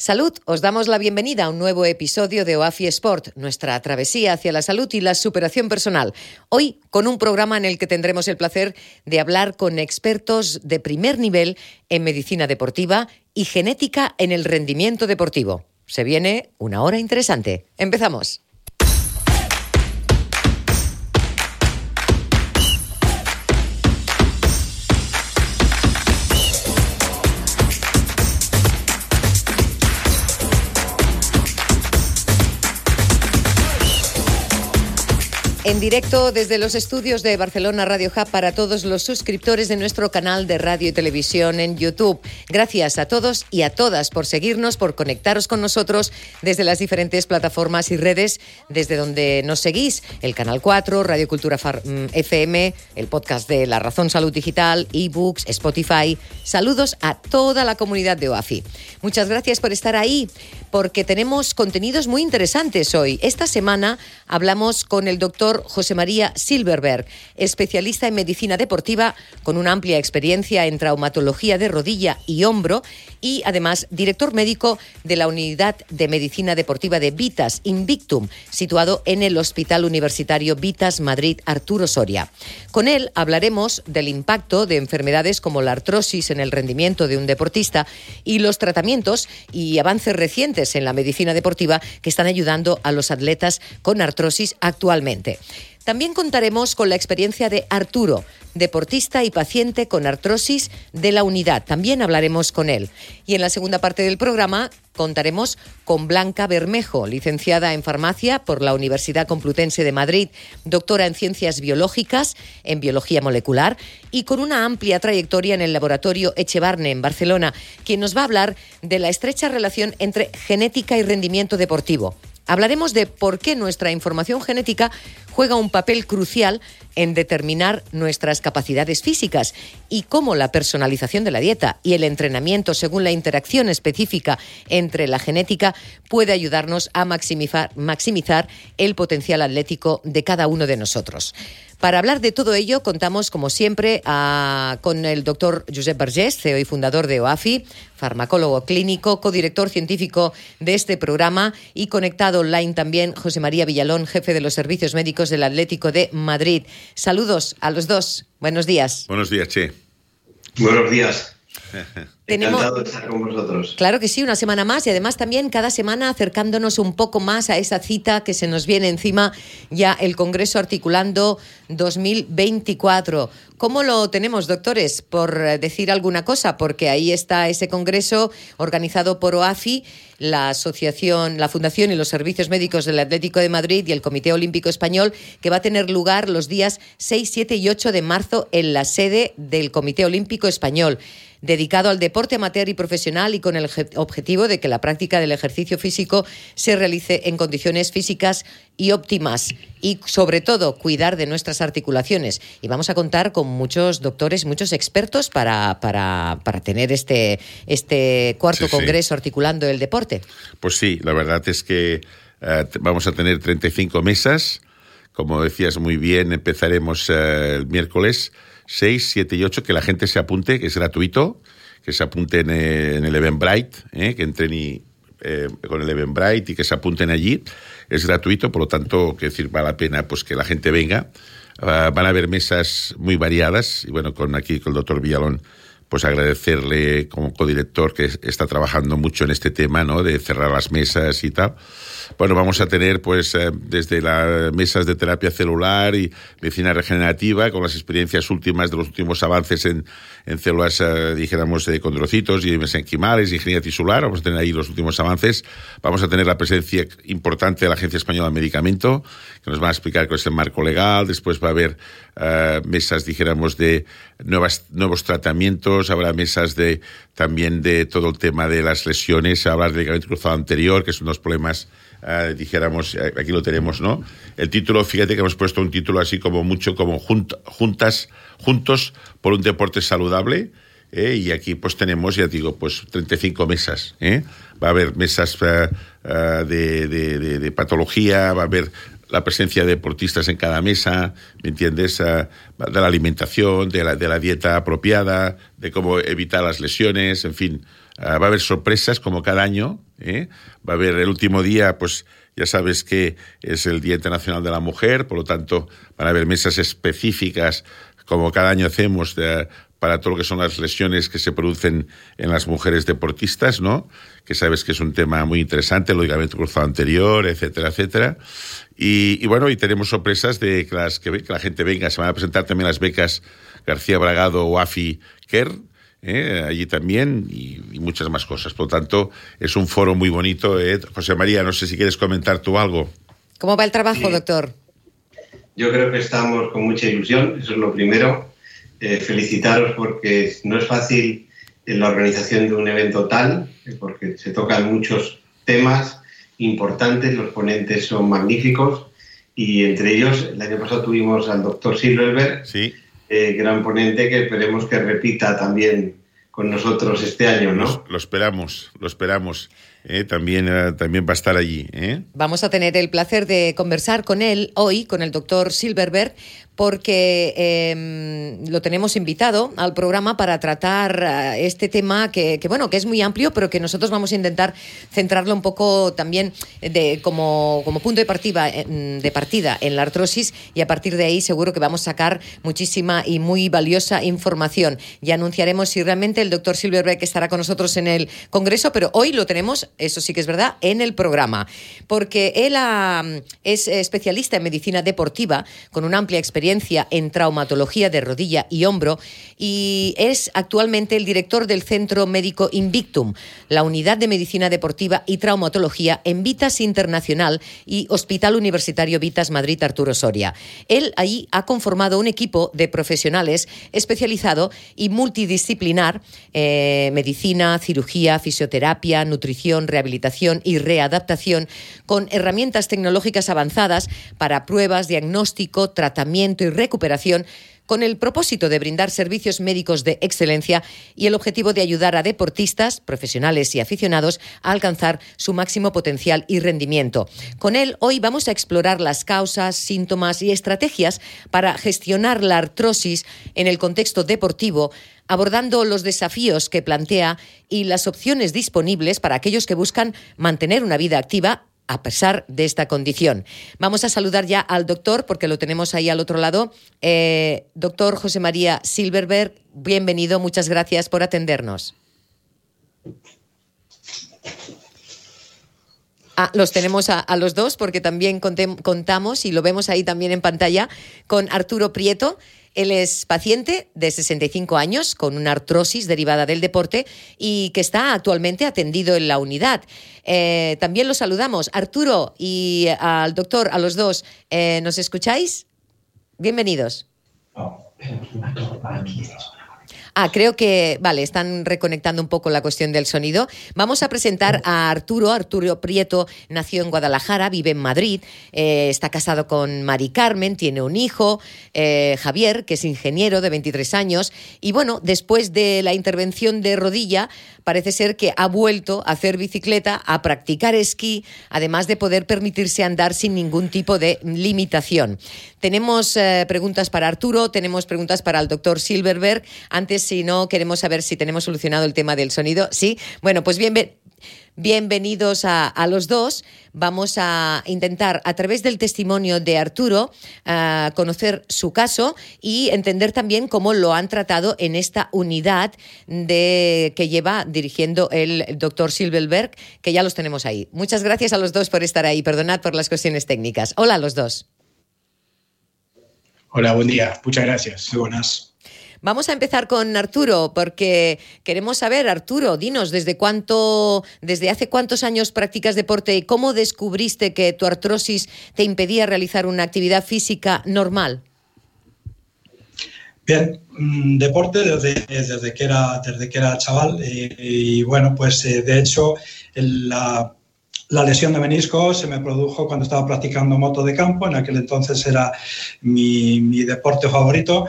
Salud, os damos la bienvenida a un nuevo episodio de OAFI Sport, nuestra travesía hacia la salud y la superación personal. Hoy con un programa en el que tendremos el placer de hablar con expertos de primer nivel en medicina deportiva y genética en el rendimiento deportivo. Se viene una hora interesante. Empezamos. En directo desde los estudios de Barcelona Radio Hub para todos los suscriptores de nuestro canal de radio y televisión en YouTube. Gracias a todos y a todas por seguirnos, por conectaros con nosotros desde las diferentes plataformas y redes desde donde nos seguís. El Canal 4, Radio Cultura FM, mm, el podcast de La Razón Salud Digital, ebooks, Spotify. Saludos a toda la comunidad de OAFI. Muchas gracias por estar ahí porque tenemos contenidos muy interesantes hoy. Esta semana hablamos con el doctor José María Silverberg, especialista en medicina deportiva con una amplia experiencia en traumatología de rodilla y hombro y además director médico de la Unidad de Medicina Deportiva de Vitas Invictum, situado en el Hospital Universitario Vitas Madrid Arturo Soria. Con él hablaremos del impacto de enfermedades como la artrosis en el rendimiento de un deportista y los tratamientos y avances recientes en la medicina deportiva que están ayudando a los atletas con artrosis actualmente. También contaremos con la experiencia de Arturo, deportista y paciente con artrosis de la unidad. También hablaremos con él. Y en la segunda parte del programa contaremos con Blanca Bermejo, licenciada en farmacia por la Universidad Complutense de Madrid, doctora en ciencias biológicas, en biología molecular y con una amplia trayectoria en el laboratorio Echevarne en Barcelona, quien nos va a hablar de la estrecha relación entre genética y rendimiento deportivo. Hablaremos de por qué nuestra información genética juega un papel crucial en determinar nuestras capacidades físicas y cómo la personalización de la dieta y el entrenamiento según la interacción específica entre la genética puede ayudarnos a maximizar, el potencial atlético de cada uno de nosotros. Para hablar de todo ello, contamos, como siempre, con el doctor Josep Vergés, CEO y fundador de OAFI, farmacólogo clínico, codirector científico de este programa y conectado online también José María Villalón, jefe de los servicios médicos del Atlético de Madrid. Saludos a los dos. Buenos días. Buenos días, Che. Buenos días. Tenemos, Encantado de estar con vosotros. Claro que sí, una semana más y además también cada semana acercándonos un poco más a esa cita que se nos viene encima ya el Congreso articulando 2024. ¿Cómo lo tenemos, doctores? Por decir alguna cosa, porque ahí está ese Congreso organizado por OAFI, la Asociación, la Fundación y los Servicios Médicos del Atlético de Madrid y el Comité Olímpico Español, que va a tener lugar los días 6, 7 y 8 de marzo en la sede del Comité Olímpico Español dedicado al deporte amateur y profesional y con el objetivo de que la práctica del ejercicio físico se realice en condiciones físicas y óptimas y sobre todo cuidar de nuestras articulaciones. Y vamos a contar con muchos doctores, muchos expertos para, para, para tener este, este cuarto Sí, sí. congreso articulando el deporte. Pues sí, la verdad es que eh, vamos a tener 35 mesas. Como decías muy bien, empezaremos eh, el miércoles 6, 7 y 8, que la gente se apunte, que es gratuito, que se apunten eh, en el Eventbrite, eh, que entren y, eh, con el Eventbrite y que se apunten allí. Es gratuito, por lo tanto, que decir, vale la pena pues que la gente venga. Ah, van a haber mesas muy variadas y bueno, con aquí con el doctor Villalón pues agradecerle como codirector que es- está trabajando mucho en este tema, ¿no? De cerrar las mesas y tal. Bueno, vamos a tener pues eh, desde las mesas de terapia celular y medicina regenerativa con las experiencias últimas de los últimos avances en, en células, eh, dijéramos, de condrocitos y mesenquimales, ingeniería tisular. Vamos a tener ahí los últimos avances. Vamos a tener la presencia importante de la Agencia Española de Medicamento, nos va a explicar cuál es el marco legal. Después va a haber eh, mesas, dijéramos, de nuevas, nuevos tratamientos. Habrá mesas de también de todo el tema de las lesiones. Hablar del ligamento cruzado anterior, que son los problemas eh, dijéramos, eh, aquí lo tenemos, ¿no? El título, fíjate que hemos puesto un título así como mucho como junt- juntas, juntos por un deporte saludable. Y aquí pues tenemos, ya digo, pues 35 mesas. Va a haber mesas de, de- de- de patología, va a haber la presencia de deportistas en cada mesa, ¿me entiendes? Eh, de la alimentación, de la, de la dieta apropiada, de cómo evitar las lesiones, en fin. va a haber sorpresas como cada año. Va a haber el último día, pues ya sabes que es el Día Internacional de la Mujer, por lo tanto van a haber mesas específicas como cada año hacemos para todo lo que son las lesiones que se producen en las mujeres deportistas, ¿no? Que sabes que es un tema muy interesante, el ligamento cruzado anterior, etcétera, etcétera. Y, bueno, y tenemos sorpresas de que, las, que, la gente venga. Se van a presentar también las becas García Bragado o AFI Kerr, ¿eh? allí también, y, muchas más cosas. Por lo tanto, es un foro muy bonito. ¿eh? José María, no sé si quieres comentar tú algo. ¿Cómo va el trabajo, doctor? Yo creo que estamos con mucha ilusión, eso es lo primero. Eh, felicitaros porque no es fácil en la organización de un evento tal, eh, porque se tocan muchos temas importantes, los ponentes son magníficos y entre ellos el año pasado tuvimos al doctor Silverberg, sí. Eh, gran ponente que esperemos que repita también con nosotros este año, ¿no? lo esperamos, lo esperamos. Eh, también, eh, también va a estar allí. ¿eh? Vamos a tener el placer de conversar con él hoy, con el doctor Silverberg, porque em, lo tenemos invitado al programa para tratar este tema que, bueno, que es muy amplio, pero que nosotros vamos a intentar centrarlo un poco también de, como, como punto de partida, de partida en la artrosis y a partir de ahí seguro que vamos a sacar muchísima y muy valiosa información. Ya anunciaremos si realmente el doctor Silverberg estará con nosotros en el Congreso, pero hoy lo tenemos eso sí que es verdad, en el programa, porque él es especialista en medicina deportiva, con una amplia experiencia en traumatología de rodilla y hombro, y es actualmente el director del Centro Médico Invictum, la unidad de medicina deportiva y traumatología en Vitas Internacional y Hospital Universitario Vitas Madrid Arturo Soria. Él ahí ha conformado un equipo de profesionales especializado y multidisciplinar, eh, medicina, cirugía, fisioterapia, nutrición, rehabilitación y readaptación con herramientas tecnológicas avanzadas para pruebas, diagnóstico, tratamiento y recuperación con el propósito de brindar servicios médicos de excelencia y el objetivo de ayudar a deportistas, profesionales y aficionados a alcanzar su máximo potencial y rendimiento. Con él hoy vamos a explorar las causas, síntomas y estrategias para gestionar la artrosis en el contexto deportivo abordando los desafíos que plantea y las opciones disponibles para aquellos que buscan mantener una vida activa a pesar de esta condición. Vamos a saludar ya al doctor, porque lo tenemos ahí al otro lado. Eh, doctor José María Silverberg, bienvenido, muchas gracias por atendernos. Ah, los tenemos a, los dos porque también contamos y lo vemos ahí también en pantalla con Arturo Prieto, él es paciente de 65 años con una artrosis derivada del deporte y que está actualmente atendido en la unidad. Eh, también lo saludamos. Arturo y al doctor, a los dos, eh, ¿nos escucháis? Bienvenidos. Ah, creo que, vale, están reconectando un poco la cuestión del sonido. Vamos a presentar a Arturo. Arturo Prieto nació en Guadalajara, vive en Madrid, eh, está casado con Mari Carmen, tiene un hijo, eh, Javier, que es ingeniero de 23 años. Y bueno, después de la intervención de rodilla, parece ser que ha vuelto a hacer bicicleta, a practicar esquí, además de poder permitirse andar sin ningún tipo de limitación. Tenemos eh, preguntas para Arturo, tenemos preguntas para el doctor Silverberg. Antes, si no, queremos saber si tenemos solucionado el tema del sonido. Sí, bueno, pues bien, Bienvenidos a, los dos. Vamos a intentar, a través del testimonio de Arturo, conocer su caso y entender también cómo lo han tratado en esta unidad de, que lleva dirigiendo el doctor Silverberg, que ya los tenemos ahí. Muchas gracias a los dos por estar ahí. Perdonad por las cuestiones técnicas. Hola a los dos. Hola, buen día. Muchas gracias. Muy buenas. Vamos a empezar con Arturo, porque queremos saber, Arturo, dinos, ¿desde cuánto, desde hace cuántos años practicas deporte y cómo descubriste que tu artrosis te impedía realizar una actividad física normal? Bien, mm, deporte desde, desde, que, era, desde que era chaval eh, y, bueno, pues eh, de hecho la, lesión de menisco se me produjo cuando estaba practicando moto de campo, en aquel entonces era mi, mi deporte favorito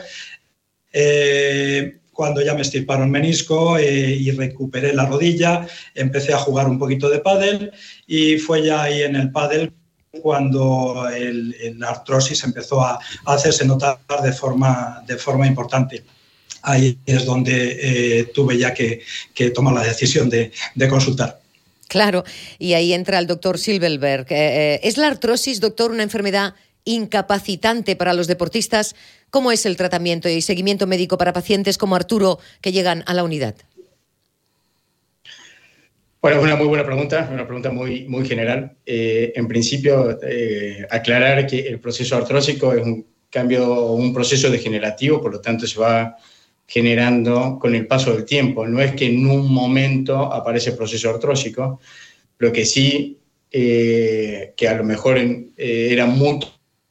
eh, cuando ya me estirparon menisco eh, y recuperé la rodilla, empecé a jugar un poquito de pádel y fue ya ahí en el pádel cuando el, artrosis empezó a, hacerse notar de forma, de forma importante. ahí es donde tuve ya que, tomar la decisión de, consultar. Claro, y ahí entra el doctor Silverberg. ¿Es la artrosis, doctor, una enfermedad incapacitante para los deportistas? ¿Cómo es el tratamiento y seguimiento médico para pacientes como Arturo que llegan a la unidad? Bueno, es una muy buena pregunta, una pregunta muy, muy general. Eh, en principio, eh, aclarar que el proceso artrósico es un cambio, un proceso degenerativo, por lo tanto se va generando con el paso del tiempo. No es que en un momento aparece el proceso artrósico, lo que sí, eh, que a lo mejor era muy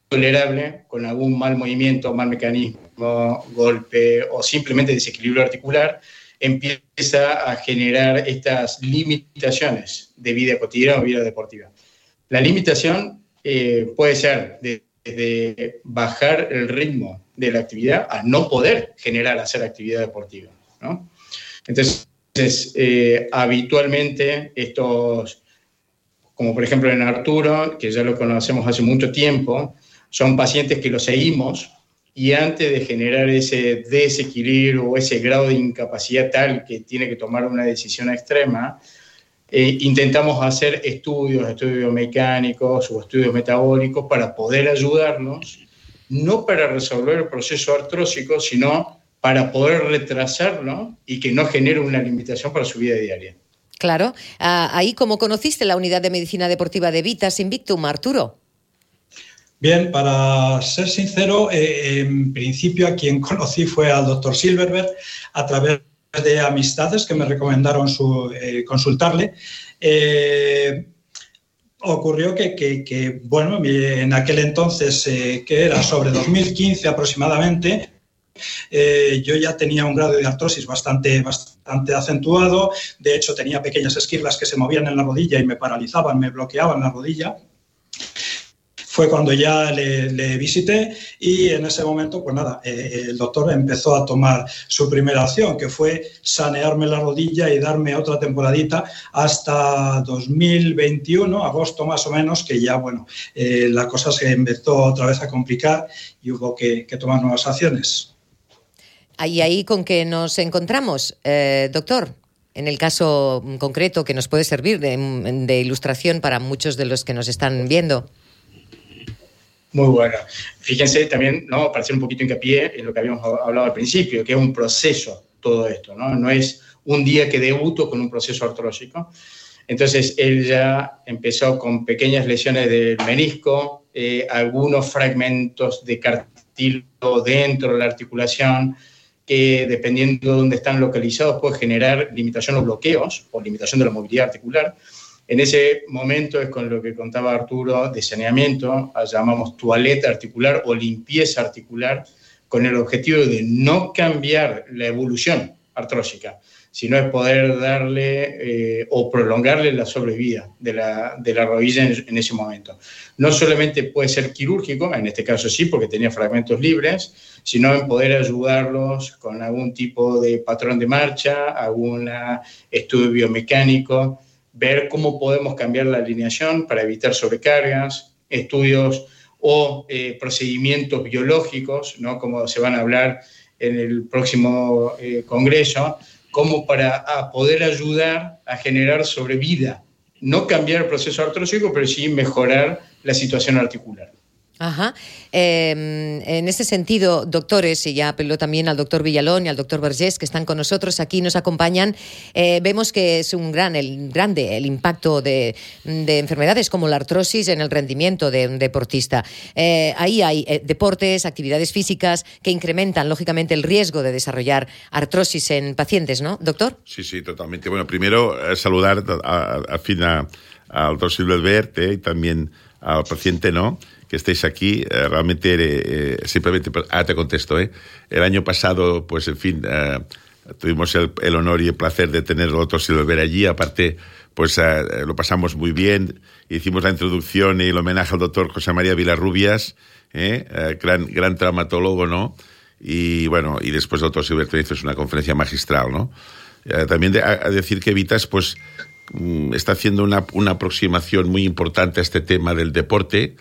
tolerable con algún mal movimiento, mal mecanismo, golpe o simplemente desequilibrio articular, empieza a generar estas limitaciones de vida cotidiana o vida deportiva. La limitación eh, puede ser desde bajar el ritmo de la actividad a no poder generar hacer actividad deportiva. Entonces, eh, habitualmente estos, como por ejemplo en Arturo, que ya lo conocemos hace mucho tiempo, son pacientes que los seguimos y antes de generar ese desequilibrio o ese grado de incapacidad tal que tiene que tomar una decisión extrema, eh, intentamos hacer estudios, estudios mecánicos o estudios metabólicos para poder ayudarnos, no para resolver el proceso artrósico, sino para poder retrasarlo y que no genere una limitación para su vida diaria. Claro. Ah, ahí, ¿cómo conociste la unidad de medicina deportiva de Vitas Invictum, Arturo? Bien, para ser sincero, eh, en principio a quien conocí fue al doctor Silverberg a través de amistades que me recomendaron su, eh, consultarle. Eh, ocurrió que, bueno, en aquel entonces, que era sobre 2015 aproximadamente, yo ya tenía un grado de artrosis bastante, bastante acentuado, de hecho tenía pequeñas esquirlas que se movían en la rodilla y me paralizaban, me bloqueaban la rodilla fue cuando ya le, visité y en ese momento, pues nada, eh, el doctor empezó a tomar su primera acción, que fue sanearme la rodilla y darme otra temporadita hasta 2021, agosto más o menos, que ya, bueno, eh, la cosa se empezó otra vez a complicar y hubo que, tomar nuevas acciones. ¿Y ahí con qué nos encontramos, eh, doctor? en el caso concreto que nos puede servir de, ilustración para muchos de los que nos están viendo. Muy bueno. Fíjense también, ¿no? para hacer un poquito hincapié en lo que habíamos hablado al principio, que es un proceso todo esto, ¿no? No es un día que debuto con un proceso artrológico. Entonces, él ya empezó con pequeñas lesiones del menisco, eh, algunos fragmentos de cartílago dentro de la articulación, que dependiendo de dónde están localizados puede generar limitación o bloqueos o limitación de la movilidad articular. En ese momento es con lo que contaba Arturo de saneamiento, llamamos toaleta articular o limpieza articular, con el objetivo de no cambiar la evolución artrósica, sino es poder darle eh, o prolongarle la sobrevida de la, de la rodilla en, ese momento. No solamente puede ser quirúrgico, en este caso sí, porque tenía fragmentos libres, sino en poder ayudarlos con algún tipo de patrón de marcha, algún estudio biomecánico, ver cómo podemos cambiar la alineación para evitar sobrecargas, estudios o eh, procedimientos biológicos, ¿no? como se van a hablar en el próximo eh, congreso, como para poder ayudar a generar sobrevida, no cambiar el proceso artrósico, pero sí mejorar la situación articular. Ajá. Em, en ese sentido, doctores, y ya apeló también al doctor Villalón y al doctor Vergés, que están con nosotros aquí, nos acompañan, eh, vemos que es un gran, el, grande el impacto de, enfermedades como la artrosis en el rendimiento de un deportista. Eh, ahí hay eh, deportes, actividades físicas que incrementan, lógicamente, el riesgo de desarrollar artrosis en pacientes, ¿no, doctor? Sí, sí, totalmente. Bueno, primero saludar a, fin al doctor Silver y también al paciente, ¿no? Que estéis aquí. Eh, realmente, eh, simplemente, ah, te contesto, ¿eh? El año pasado, pues, en fin, eh, tuvimos el, honor y el placer de tener otros y ver allí. Aparte, pues, lo pasamos muy bien. Hicimos la introducción y el homenaje al doctor José María Vilarrubias, gran, gran traumatólogo, ¿no? Y bueno, y después el doctor Silberto hizo una conferencia magistral, ¿no? también a, decir que Vitas, pues, mm, está haciendo una, una aproximación muy importante a este tema del deporte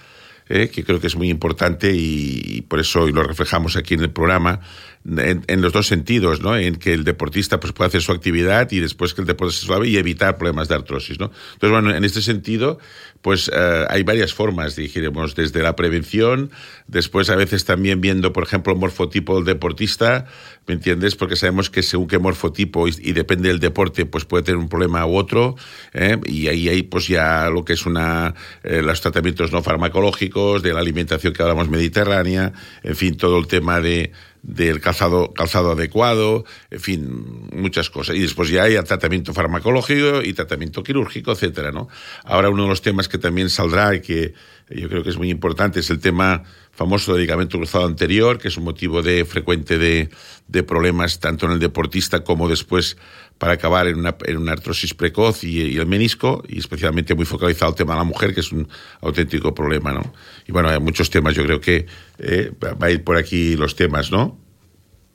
que creo que es muy importante y, por eso y lo reflejamos aquí en el programa, en, los dos sentidos, ¿no? En que el deportista pues, puede hacer su actividad y después que el deporte se suave y evitar problemas de artrosis, ¿no? Entonces, bueno, en este sentido, pues eh, hay varias formas, dijéramos, desde la prevención, después a veces también viendo, por ejemplo, el morfotipo del deportista, ¿me entiendes? Porque sabemos que según qué morfotipo y, depende del deporte, pues puede tener un problema u otro, ¿eh? y ahí hay pues ya lo que es una, eh, los tratamientos no farmacológicos, de la alimentación que hablamos mediterránea, en fin, todo el tema de del calzado, calzado adecuado, en fin, muchas cosas. Y después ya hay tratamiento farmacológico y tratamiento quirúrgico, etcétera, ¿no? Ahora uno de los temas que también saldrá y que yo creo que es muy importante es el tema famoso de ligamento cruzado anterior, que es un motivo de frecuente de, de problemas tanto en el deportista como después para acabar en una, en una artrosis precoz y, el menisco, y especialmente muy focalizado el tema de la mujer, que es un auténtico problema, ¿no? Y bueno, hay muchos temas, yo creo que eh, va a ir por aquí los temas, ¿no?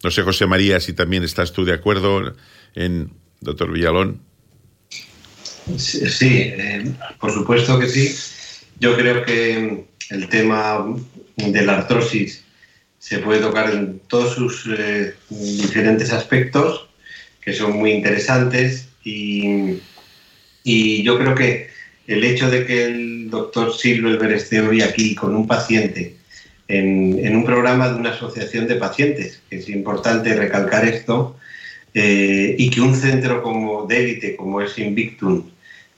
No sé, José María, si también estás tú de acuerdo en doctor Villalón. Sí, eh, por supuesto que sí. Yo creo que el tema de la artrosis se puede tocar en todos sus eh, diferentes aspectos que son muy interesantes y, y yo creo que el hecho de que el doctor Silver esté hoy aquí con un paciente en, en, un programa de una asociación de pacientes, que es importante recalcar esto, eh, y que un centro como de como es Invictum,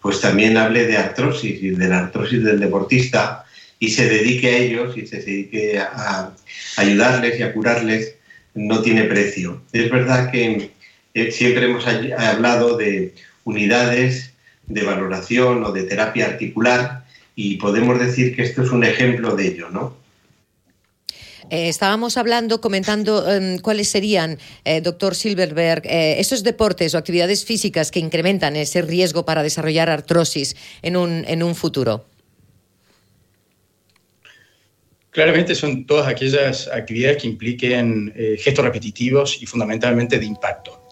pues también hable de artrosis y de la artrosis del deportista y se dedique a ellos y se dedique a ayudarles y a curarles, no tiene precio. Es verdad que eh, siempre hemos hablado de unidades de valoración o de terapia articular y podemos decir que esto es un ejemplo de ello, ¿no? Eh, estábamos hablando, comentando em, cuáles serían, eh, doctor Silverberg, esos deportes o actividades físicas que incrementan ese riesgo para desarrollar artrosis en un, en un futuro. Claramente son todas aquellas actividades que impliquen gestos repetitivos y fundamentalmente de impacto.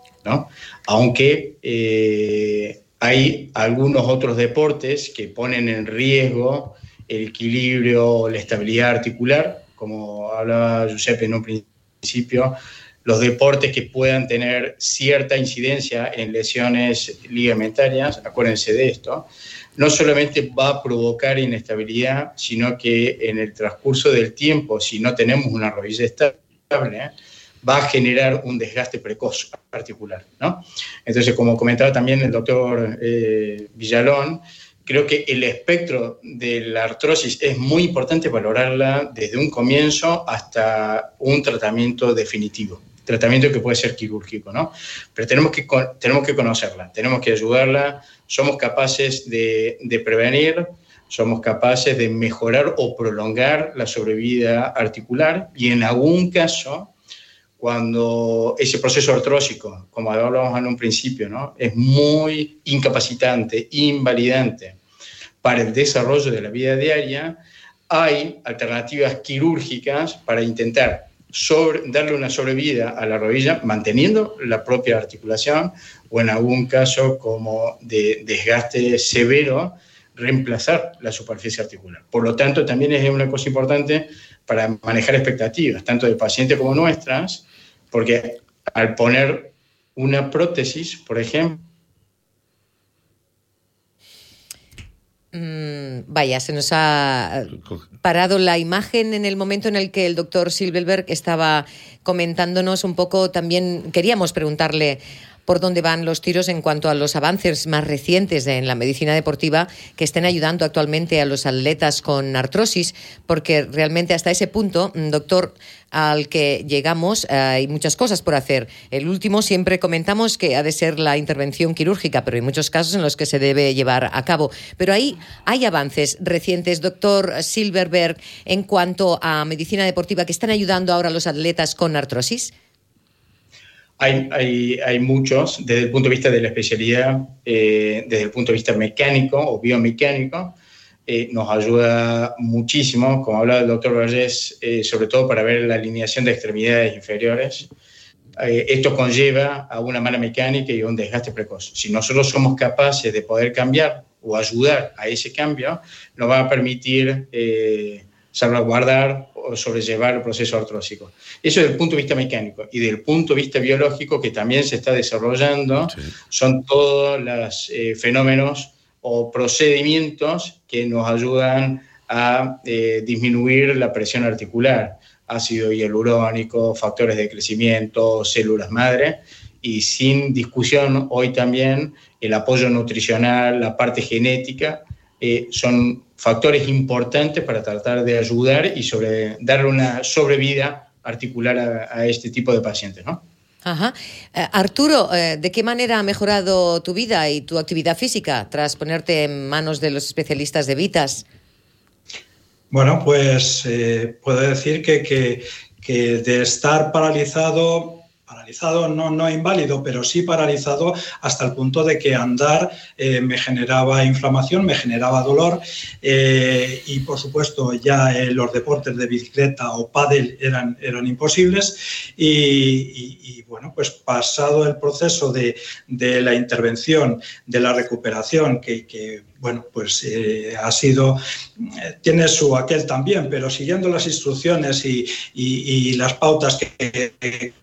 Aunque eh, hay algunos otros deportes que ponen en riesgo el equilibrio, la estabilidad articular, como hablaba Giuseppe en un principio, los deportes que puedan tener cierta incidencia en lesiones ligamentarias, acuérdense de esto, no solamente va a provocar inestabilidad, sino que en el transcurso del tiempo, si no tenemos una rodilla estable, va a generar un desgaste precoz particular. ¿no? Entonces, como comentaba también el doctor eh, Villalón, creo que el espectro de la artrosis es muy importante valorarla desde un comienzo hasta un tratamiento definitivo, tratamiento que puede ser quirúrgico, ¿no? Pero tenemos que, tenemos que conocerla, tenemos que ayudarla, somos capaces de, de prevenir, somos capaces de mejorar o prolongar la sobrevida articular y en algún caso cuando ese proceso artrósico, como hablábamos en un principio, ¿no? es muy incapacitante, invalidante para el desarrollo de la vida diaria, hay alternativas quirúrgicas para intentar darle una sobrevida a la rodilla manteniendo la propia articulación o en algún caso como de desgaste severo reemplazar la superficie articular. Por lo tanto, también es una cosa importante para manejar expectativas, tanto de pacientes como nuestras, porque al poner una prótesis, por ejemplo, mm, vaya, se nos ha parado la imagen en el momento en el que el doctor Silverberg estaba comentándonos un poco, también queríamos preguntarle por dónde van los tiros en cuanto a los avances más recientes en la medicina deportiva que estén ayudando actualmente a los atletas con artrosis, porque realmente hasta ese punto, mm, doctor, al que llegamos eh, hay muchas cosas por hacer. El último siempre comentamos que ha de ser la intervención quirúrgica, pero hay muchos casos en los que se debe llevar a cabo. Pero ahí hay avances recientes, doctor Silverberg, en cuanto a medicina deportiva que están ayudando ahora a los atletas con artrosis. Hay, hay, muchos desde el punto de vista de la especialidad, eh, desde el punto de vista mecánico o biomecánico, eh, nos ayuda muchísimo, como hablaba el doctor Vallés, eh, sobre todo para ver la alineación de extremidades inferiores. esto conlleva a una mala mecánica y un desgaste precoz. Si nosotros somos capaces de poder cambiar o ayudar a ese cambio, nos va a permitir salvaguardar o sobrellevar el proceso artrósico. Eso desde el punto de vista mecánico. Y desde el punto de vista biológico, que también se está desarrollando, son todos los eh, fenómenos o procedimientos que nos ayudan a eh, disminuir la presión articular, ácido hialurónico, factores de crecimiento, células madre, y sin discusión hoy también el apoyo nutricional, la parte genética, eh, son factores importantes para tratar de ayudar y sobre, darle una sobrevida articular a, este tipo de pacientes, ¿no? Ajá. Eh, Arturo, ¿de qué manera ha mejorado tu vida y tu actividad física tras ponerte en manos de los especialistas de Vitas? Bueno, pues eh, puedo decir que, que, de estar paralizado paralizado, no, no inválido, pero sí paralizado hasta el punto de que andar eh, me generaba inflamación, me generaba dolor eh, y por supuesto ya los deportes de bicicleta o pádel eran, eran imposibles y, bueno, pues pasado el proceso de, de, la intervención, de la recuperación que, bueno, pues eh, ha sido, eh, tiene su aquel también, pero siguiendo las instrucciones y, las pautas que,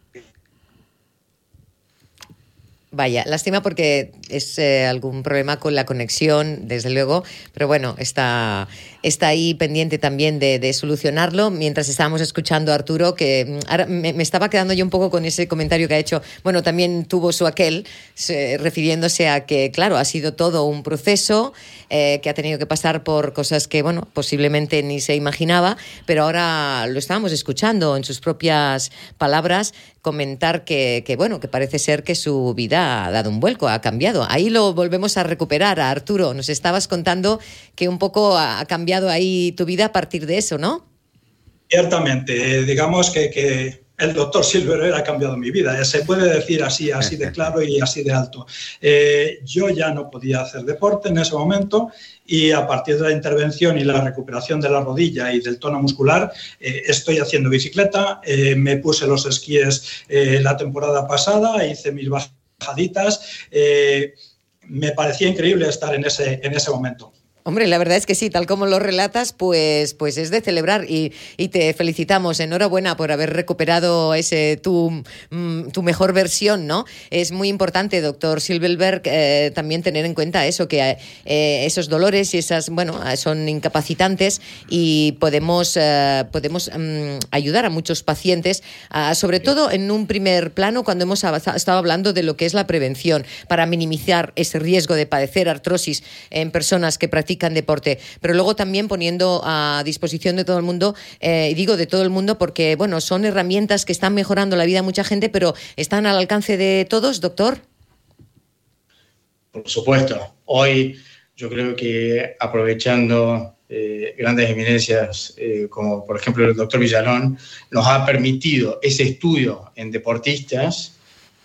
Vaya, lástima porque es eh, algún problema con la conexión, desde luego, pero bueno, está, está ahí pendiente también de, solucionarlo. Mientras estábamos escuchando a Arturo, que mm, ahora me, estaba quedando yo un poco con ese comentario que ha hecho, bueno, también tuvo su aquel, refiriéndose a que, claro, ha sido todo un proceso eh, que ha tenido que pasar por cosas que, bueno, posiblemente ni se imaginaba, pero ahora lo estábamos escuchando en sus propias palabras comentar que, que, bueno, que parece ser que su vida ha dado un vuelco, ha cambiado. Ahí lo volvemos a recuperar, a Arturo. Nos estabas contando que un poco ha cambiado ahí tu vida a partir de eso, ¿no? Ciertamente, eh, digamos que, el doctor Silver ha cambiado mi vida, eh, se puede decir así, así de claro y así de alto. Eh, yo ya no podía hacer deporte en ese momento y a partir de la intervención y la recuperación de la rodilla y del tono muscular, estoy haciendo bicicleta, me puse los esquíes la temporada pasada, hice mis bajaditas, me parecía increíble estar en ese, en ese momento. Hombre, la verdad es que sí, tal como lo relatas, pues, pues es de celebrar y, te felicitamos. Enhorabuena por haber recuperado ese tu, mm, tu mejor versión, ¿no? Es muy importante, doctor Silverberg, eh, también tener en cuenta eso, que eh, esos dolores y esas, bueno, son incapacitantes y podemos, eh, podemos mm, ayudar a muchos pacientes, sobre todo en un primer plano cuando hemos estado hablando de lo que es la prevención, para minimizar ese riesgo de padecer artrosis en personas que practican deporte, pero luego también poniendo a disposición de todo el mundo, eh, digo de todo el mundo porque, bueno, son herramientas que están mejorando la vida de mucha gente, pero están al alcance de todos, doctor. Por supuesto. Hoy yo creo que aprovechando eh, grandes eminencias, eh, como por ejemplo el doctor Villalón, nos ha permitido ese estudio en deportistas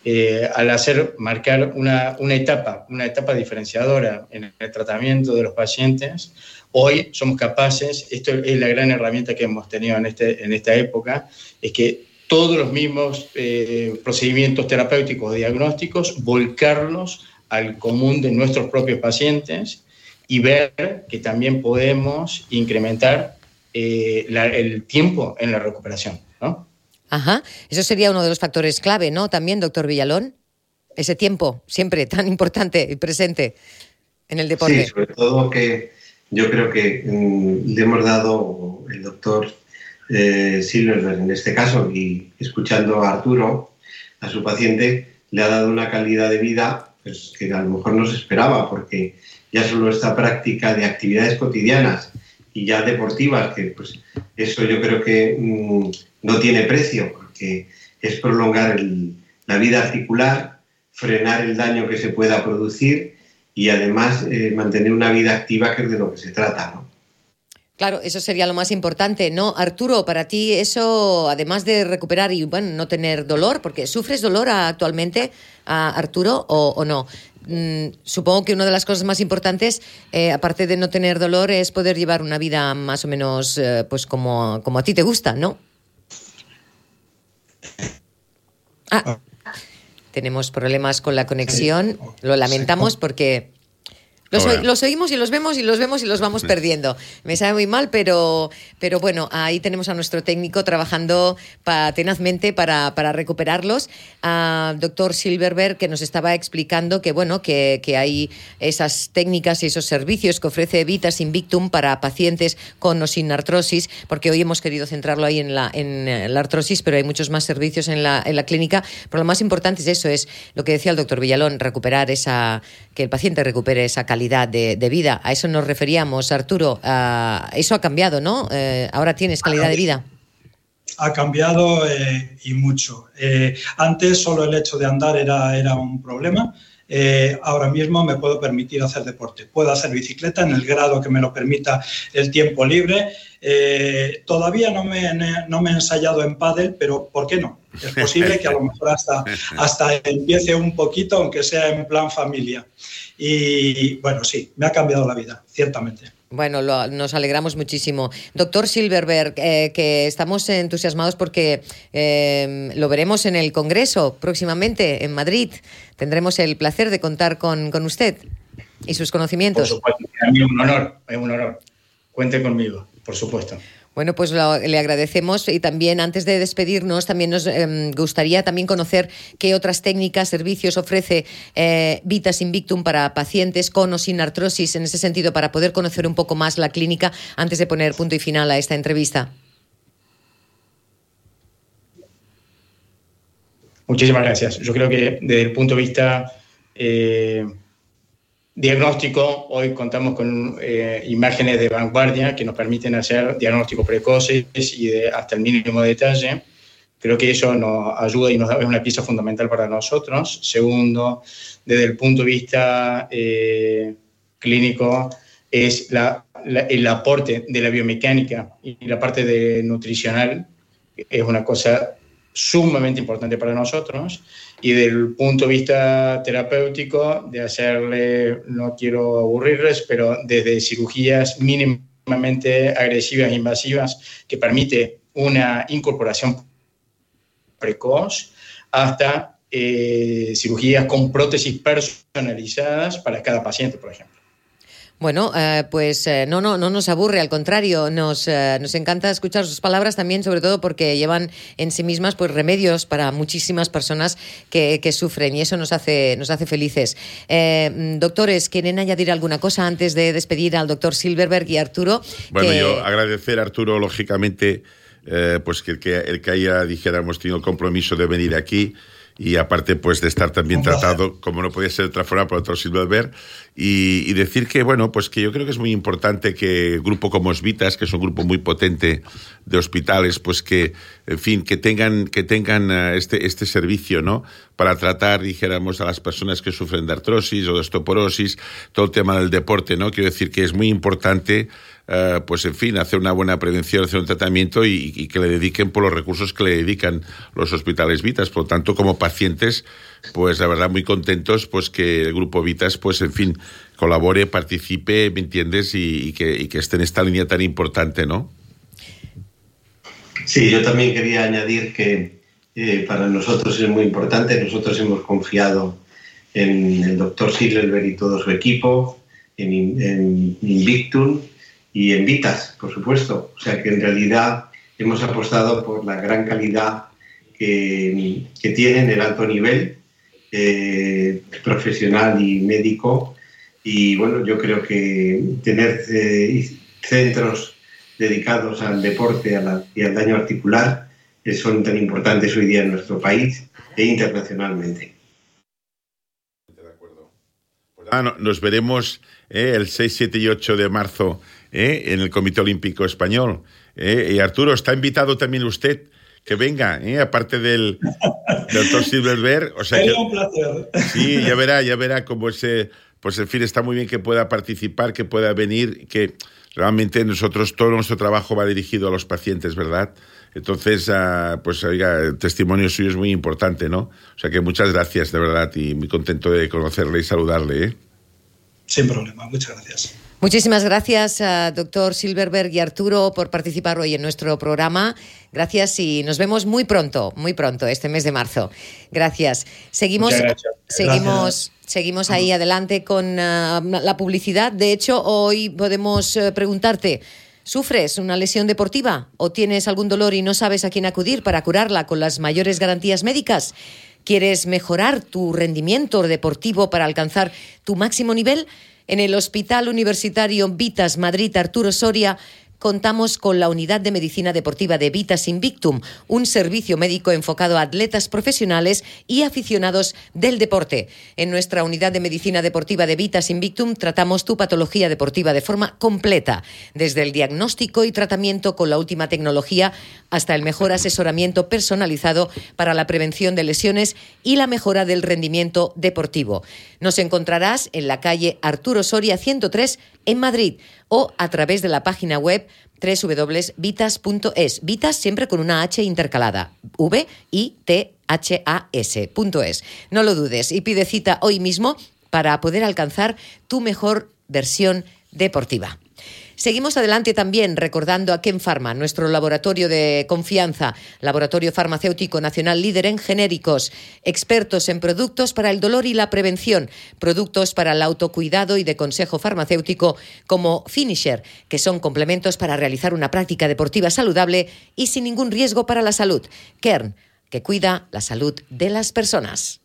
eh, al hacer marcar una, una, etapa, una etapa diferenciadora en el tratamiento de los pacientes, hoy somos capaces, esto es la gran herramienta que hemos tenido en, este, en esta época, es que todos los mismos eh, procedimientos terapéuticos diagnósticos, volcarlos al común de nuestros propios pacientes y ver que también podemos incrementar eh, el tiempo en la recuperación. ¿no? Ajá, eso sería uno de los factores clave, ¿no? También, doctor Villalón, ese tiempo siempre tan importante y presente en el deporte. Sí, sobre todo que yo creo que mm, le hemos dado el doctor eh, en este caso y escuchando a Arturo, a su paciente, le ha dado una calidad de vida pues, que a lo mejor no se esperaba porque ya solo esta práctica de actividades cotidianas y ya deportivas, que pues eso yo creo que mm, no tiene precio, porque es prolongar la vida articular, frenar el daño que se pueda producir y además eh, mantener una vida activa, que es de lo que se trata, ¿no? Claro, eso sería lo más importante, ¿no? Arturo, para ti eso, además de recuperar y, bueno, no tener dolor, porque ¿sufres dolor actualmente, Arturo, o, no? Mm, supongo que una de las cosas más importantes, eh, aparte de no tener dolor, es poder llevar una vida más o menos, eh, pues como a ti te gusta, ¿no? Ah, tenemos problemas con la conexión, lo lamentamos porque Los, oímos y los vemos y los vemos y los vamos perdiendo. Me sabe muy mal, pero, pero bueno, ahí tenemos a nuestro técnico trabajando tenazmente para, para recuperarlos. A doctor Silverberg, que nos estaba explicando que, bueno, que, que, hay esas técnicas y esos servicios que ofrece Vitas Invictum para pacientes con o sin artrosis, porque hoy hemos querido centrarlo ahí en la, en la artrosis, pero hay muchos más servicios en la, en la clínica. Pero lo más importante es eso, es lo que decía el doctor Villalón, recuperar esa, que el paciente recupere esa calidad de, vida. A eso nos referíamos, Arturo. eso ha cambiado, ¿no? Eh, ahora tienes calidad de vida. Ha cambiado eh, y mucho. Eh, antes solo el hecho de andar era, era un problema. ahora mismo me puedo permitir hacer deporte. Puedo hacer bicicleta en el grado que me lo permita el tiempo libre. todavía no me, no me he ensayado en pádel, pero ¿por qué no? Es posible que a lo mejor hasta, hasta empiece un poquito, aunque sea en plan familia. Y bueno, sí, me ha cambiado la vida, ciertamente. Bueno, nos alegramos muchísimo. Doctor Silverberg, eh, que estamos entusiasmados porque eh, lo veremos en el Congreso próximamente en Madrid. Tendremos el placer de contar con, con usted y sus conocimientos. Por supuesto, es un honor, es un honor. Cuente conmigo, por supuesto. Bueno, pues le agradecemos y también antes de despedirnos, también nos em, gustaría también conocer qué otras técnicas, servicios ofrece eh, Vitas Invictum para pacientes con o sin artrosis en ese sentido, para poder conocer un poco más la clínica antes de poner punto y final a esta entrevista. Muchísimas gracias. Yo creo que desde el punto de vista eh, Diagnóstico, hoy contamos con eh, imágenes de vanguardia que nos permiten hacer diagnósticos precoces y hasta el mínimo detalle. Creo que eso nos ayuda y nos da una pieza fundamental para nosotros. Segundo, desde el punto de vista eh, clínico, es el aporte de la biomecánica y la parte de nutricional es una cosa sumamente importante para nosotros y del punto de vista terapéutico de hacerle, no quiero aburrirles, pero desde cirugías mínimamente agresivas e invasivas que permite una incorporación precoz hasta eh, cirugías con prótesis personalizadas para cada paciente, por ejemplo. Bueno, eh, pues eh, no, no, no nos aburre, al contrario, nos, eh, nos encanta escuchar sus palabras también, sobre todo porque llevan en sí mismas pues remedios para muchísimas personas que, que sufren y eso nos hace, nos hace felices. doctores, ¿quieren añadir alguna cosa antes de despedir al doctor Silverberg y Arturo? Bueno, yo agradecer a Arturo, lógicamente, pues que el, que el que haya, dijéramos, tenido el compromiso de venir aquí y aparte pues de estar también tratado, como no podía ser de otra forma, por otro Silverberg, y, y, decir que, bueno, pues que yo creo que es muy importante que grupo como Osvitas, que es un grupo muy potente de hospitales, pues que, en fin, que tengan, que tengan eh, este, este servicio, ¿no? Para tratar, dijéramos, a las personas que sufren de artrosis o de osteoporosis, todo el tema del deporte, ¿no? Quiero decir que es muy importante eh, pues en fin, hacer una buena prevención, hacer un tratamiento y, que le dediquen por los recursos que le dedican los hospitales Vitas. Por lo tanto, como pacientes, pues la verdad muy contentos pues que el grupo Vitas, pues en fin, colabore, participe, ¿me entiendes? Y, que, esté en esta línea tan importante, ¿no? Sí, yo también quería añadir que eh, para nosotros es muy importante. Nosotros hemos confiado en el doctor Silverberg y todo su equipo, en, en Invictum, y en Vitas, por supuesto. O sea que en realidad hemos apostado por la gran calidad que, que tienen, el alto nivel eh, profesional y médico. Y bueno, yo creo que tener eh, centros dedicados al deporte y al daño articular eh, son tan importantes hoy día en nuestro país e internacionalmente. Pues nos veremos el 6, 7 y 8 de marzo ¿eh? en el Comité Olímpico Español. ¿eh? Y Arturo, está invitado también usted que venga, ¿eh? aparte del doctor Silverberg. O sea un placer. Sí, ya verá, ya verá cómo ese, pues en fin, está muy bien que pueda participar, que pueda venir, que realmente nosotros, todo nuestro trabajo va dirigido a los pacientes, ¿verdad? Entonces, ah, pues oiga, el testimonio suyo es muy importante, ¿no? O sea que muchas gracias, de verdad, y muy contento de conocerle y saludarle, ¿eh? Sin problema, muchas gracias. Muchísimas gracias, a doctor Silverberg y Arturo, por participar hoy en nuestro programa. Gracias y nos vemos muy pronto, muy pronto, este mes de marzo. Gracias. Seguimos, seguimos, seguimos ahí adelante con ah, la publicidad. De hecho, hoy podemos eh, preguntarte. ¿Sufres una lesión deportiva o tienes algún dolor y no sabes a quién acudir para curarla con las mayores garantías médicas? ¿Quieres mejorar tu rendimiento deportivo para alcanzar tu máximo nivel? En el Hospital Universitario Vitas Madrid Arturo Soria contamos con la Unidad de Medicina Deportiva de Vitas Invictum, un servicio médico enfocado a atletas profesionales y aficionados del deporte. En nuestra Unidad de Medicina Deportiva de Vitas Invictum tratamos tu patología deportiva de forma completa, desde el diagnóstico y tratamiento con la última tecnología hasta el mejor asesoramiento personalizado para la prevención de lesiones y la mejora del rendimiento deportivo. Nos encontrarás en la calle Arturo Soria 103 en Madrid o a través de la página web www.vitas.es. Vitas siempre con una H intercalada. V I T H A S.es. No lo dudes y pide cita hoy mismo para poder alcanzar tu mejor versión deportiva. Seguimos adelante también recordando a Ken Pharma, nuestro laboratorio de confianza, laboratorio farmacéutico nacional líder en genéricos, expertos en productos para el dolor y la prevención, productos para el autocuidado y de consejo farmacéutico como Finisher, que son complementos para realizar una práctica deportiva saludable y sin ningún riesgo para la salud. Kern, que cuida la salud de las personas.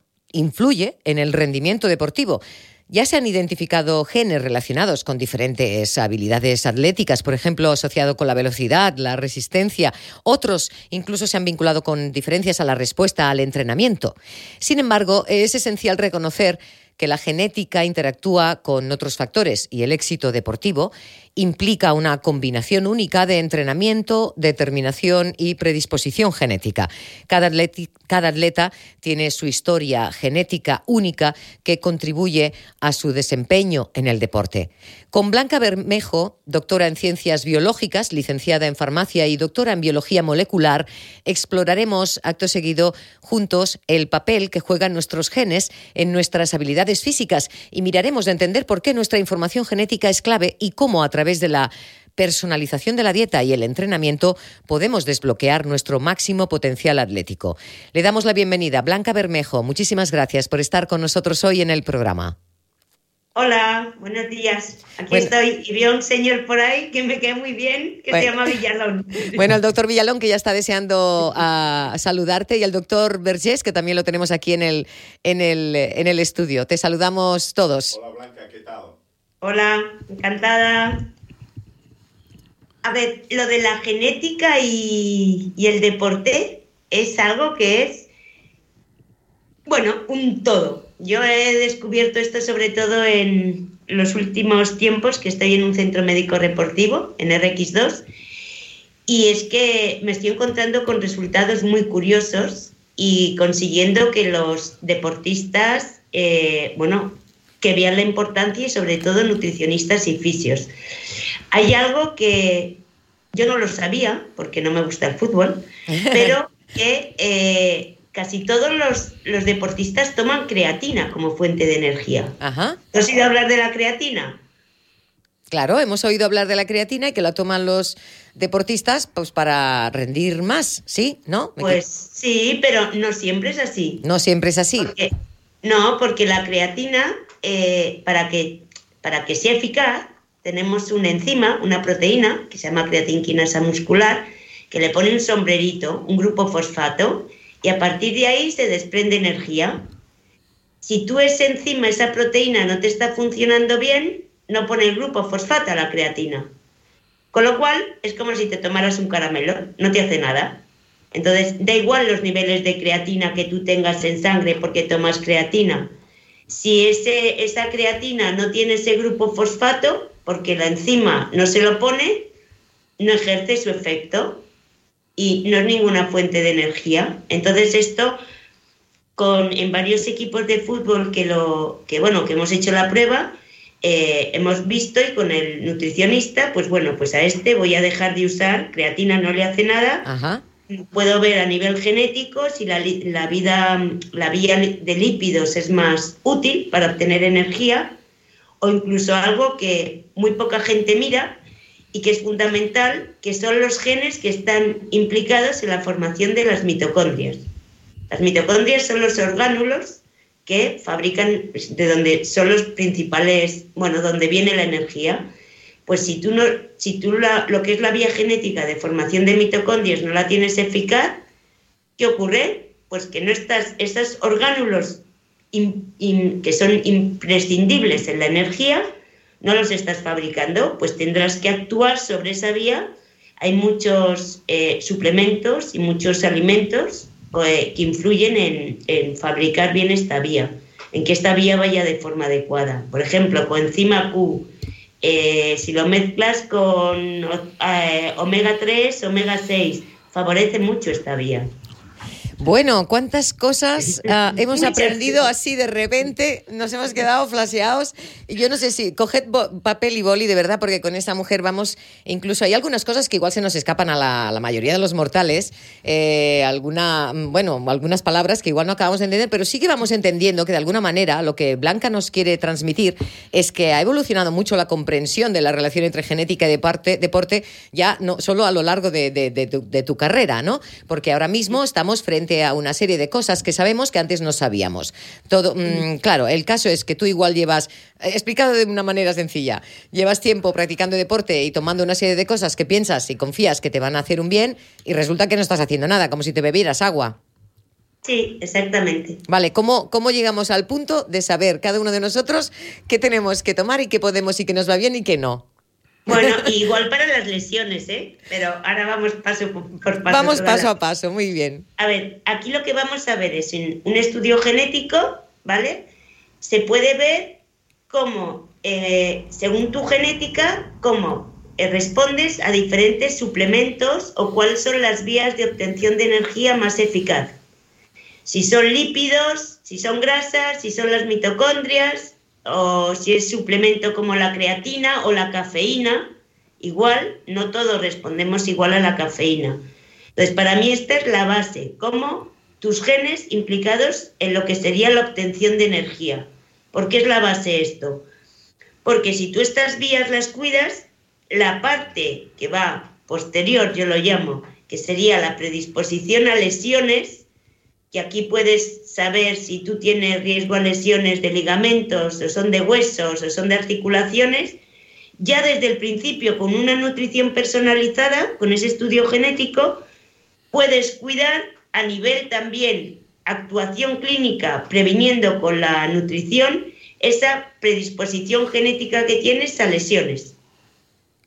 influye en el rendimiento deportivo. Ya se han identificado genes relacionados con diferentes habilidades atléticas, por ejemplo, asociado con la velocidad, la resistencia. Otros incluso se han vinculado con diferencias a la respuesta al entrenamiento. Sin embargo, es esencial reconocer que la genética interactúa con otros factores y el éxito deportivo implica una combinación única de entrenamiento, determinación y predisposición genética. Cada atleta, tiene su historia genética única que contribuye a su desempeño en el deporte. Con Blanca Bermejo, doctora en ciencias biológicas, licenciada en farmacia y doctora en biología molecular, exploraremos acto seguido juntos el papel que juegan nuestros genes en nuestras habilidades físicas y miraremos de entender por qué nuestra información genética es clave y cómo a través de la personalización de la dieta y el entrenamiento podemos desbloquear nuestro máximo potencial atlético. Le damos la bienvenida, Blanca Bermejo. Muchísimas gracias por estar con nosotros hoy en el programa. Hola, buenos días. Aquí estoy. Y veo un señor por ahí que me queda muy bien, que se llama Villalón. Bueno, el doctor Villalón, que ya está deseando a, saludarte, y el doctor Vergés, que también lo tenemos aquí en el, en, el, en el estudio. Te saludamos todos. Hola, Blanca, ¿qué tal? Hola, encantada. A ver, lo de la genética y, el deporte es algo que es, bueno, un todo. Yo he descubierto esto sobre todo en los últimos tiempos que estoy en un centro médico deportivo, en RX2, y es que me estoy encontrando con resultados muy curiosos y consiguiendo que los deportistas, eh, bueno, que vean la importancia y sobre todo nutricionistas y fisios. Hay algo que yo no lo sabía, porque no me gusta el fútbol, pero que eh, casi todos los, deportistas toman creatina como fuente de energía. Ajá. ¿Has oído hablar de la creatina? Claro, hemos oído hablar de la creatina y que la toman los deportistas pues para rendir más, ¿sí? ¿No? Pues sí, pero no siempre es así. No siempre es así. No, porque la creatina, eh, para, que, para que sea eficaz, tenemos una enzima, una proteína, que se llama creatinquinasa muscular, que le pone un sombrerito, un grupo fosfato, y a partir de ahí se desprende energía. Si tú esa enzima, esa proteína no te está funcionando bien, no pone el grupo fosfato a la creatina. Con lo cual es como si te tomaras un caramelo, no te hace nada. Entonces, da igual los niveles de creatina que tú tengas en sangre porque tomas creatina si ese, esa creatina no tiene ese grupo fosfato, porque la enzima no se lo pone, no ejerce su efecto y no es ninguna fuente de energía. Entonces esto con, en varios equipos de fútbol que, lo, que, bueno, que hemos hecho la prueba, eh, hemos visto y con el nutricionista, pues bueno, pues a este voy a dejar de usar, creatina no le hace nada. Puedo ver a nivel genético si la, vida, la vía de lípidos es más útil para obtener energía o incluso algo que muy poca gente mira y que es fundamental, que son los genes que están implicados en la formación de las mitocondrias. Las mitocondrias son los orgánulos que fabrican, pues, de donde son los principales, bueno, donde viene la energía. Pues si tú, no, si tú lo que es la vía genética de formación de mitocondrias no la tienes eficaz, ¿qué ocurre? Pues que no estás, esos orgánulos que son imprescindibles en la energía, no los estás fabricando, pues tendrás que actuar sobre esa vía. Hay muchos eh, suplementos y muchos alimentos eh, que influyen en, fabricar bien esta vía, en que esta vía vaya de forma adecuada. Por ejemplo, coenzima Q, eh, si lo mezclas con omega 3, omega 6, favorece mucho esta vía. Bueno, cuántas cosas ah, hemos aprendido así de repente, nos hemos quedado flaseados. Y yo no sé si, coged papel y boli de verdad, porque con esta mujer vamos, incluso hay algunas cosas que igual se nos escapan a la, mayoría de los mortales, eh, alguna, bueno, algunas palabras que igual no acabamos de entender, pero sí que vamos entendiendo que de alguna manera lo que Blanca nos quiere transmitir es que ha evolucionado mucho la comprensión de la relación entre genética y deporte, deporte ya no solo a lo largo de, de tu carrera, ¿no? Porque ahora mismo estamos frente a una serie de cosas que sabemos que antes no sabíamos. Todo, mm, claro, el caso es que tú igual llevas, eh, explicado de una manera sencilla, llevas tiempo practicando deporte y tomando una serie de cosas que piensas y confías que te van a hacer un bien y resulta que no estás haciendo nada, como si te bebieras agua. Sí, exactamente. Vale, ¿cómo, ¿cómo llegamos al punto de saber cada uno de nosotros qué tenemos que tomar y qué podemos y qué nos va bien y qué no? Bueno, igual para las lesiones, ¿eh? Pero ahora vamos paso por paso. Vamos paso a paso, muy bien. A ver, aquí lo que vamos a ver es en un estudio genético, ¿vale? Se puede ver cómo, eh, según tu genética, cómo eh, respondes a diferentes suplementos o cuáles son las vías de obtención de energía más eficaz. Si son lípidos, si son grasas, si son las mitocondrias, o si es suplemento como la creatina o la cafeína, igual, no todos respondemos igual a la cafeína. Entonces, para mí esta es la base, como tus genes implicados en lo que sería la obtención de energía. ¿Por qué es la base esto? Porque si tú estas vías las cuidas, la parte que va posterior, yo lo llamo, que sería la predisposición a lesiones, que aquí puedes saber si tú tienes riesgo a lesiones de ligamentos, o son de huesos, o son de articulaciones, ya desde el principio con una nutrición personalizada, con ese estudio genético, puedes cuidar a nivel también actuación clínica, previniendo con la nutrición esa predisposición genética que tienes a lesiones.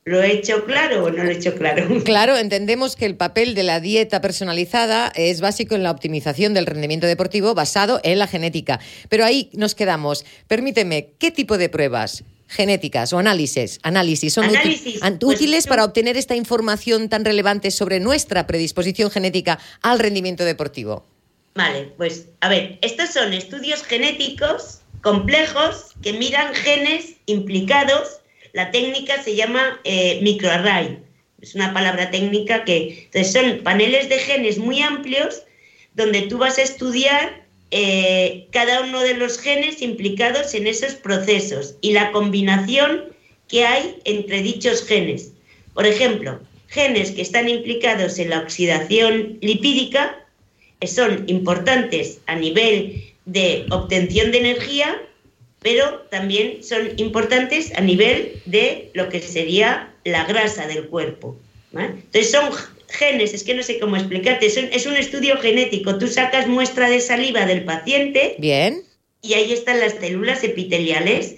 ¿Lo he hecho claro o no lo he hecho claro? Claro, entendemos que el papel de la dieta personalizada es básico en la optimización del rendimiento deportivo basado en la genética. Pero ahí nos quedamos. Permíteme, ¿qué tipo de pruebas genéticas o análisis, análisis son pues útiles para obtener esta información tan relevante sobre nuestra predisposición genética al rendimiento deportivo? Vale, pues a ver, estos son estudios genéticos complejos que miran genes implicados la técnica se llama eh, microarray. Es una palabra técnica que entonces son paneles de genes muy amplios donde tú vas a estudiar eh, cada uno de los genes implicados en esos procesos y la combinación que hay entre dichos genes. Por ejemplo, genes que están implicados en la oxidación lipídica son importantes a nivel de obtención de energía pero también son importantes a nivel de lo que sería la grasa del cuerpo. Entonces son genes, es que no sé cómo explicarte, es un estudio genético, tú sacas muestra de saliva del paciente Bien. y ahí están las células epiteliales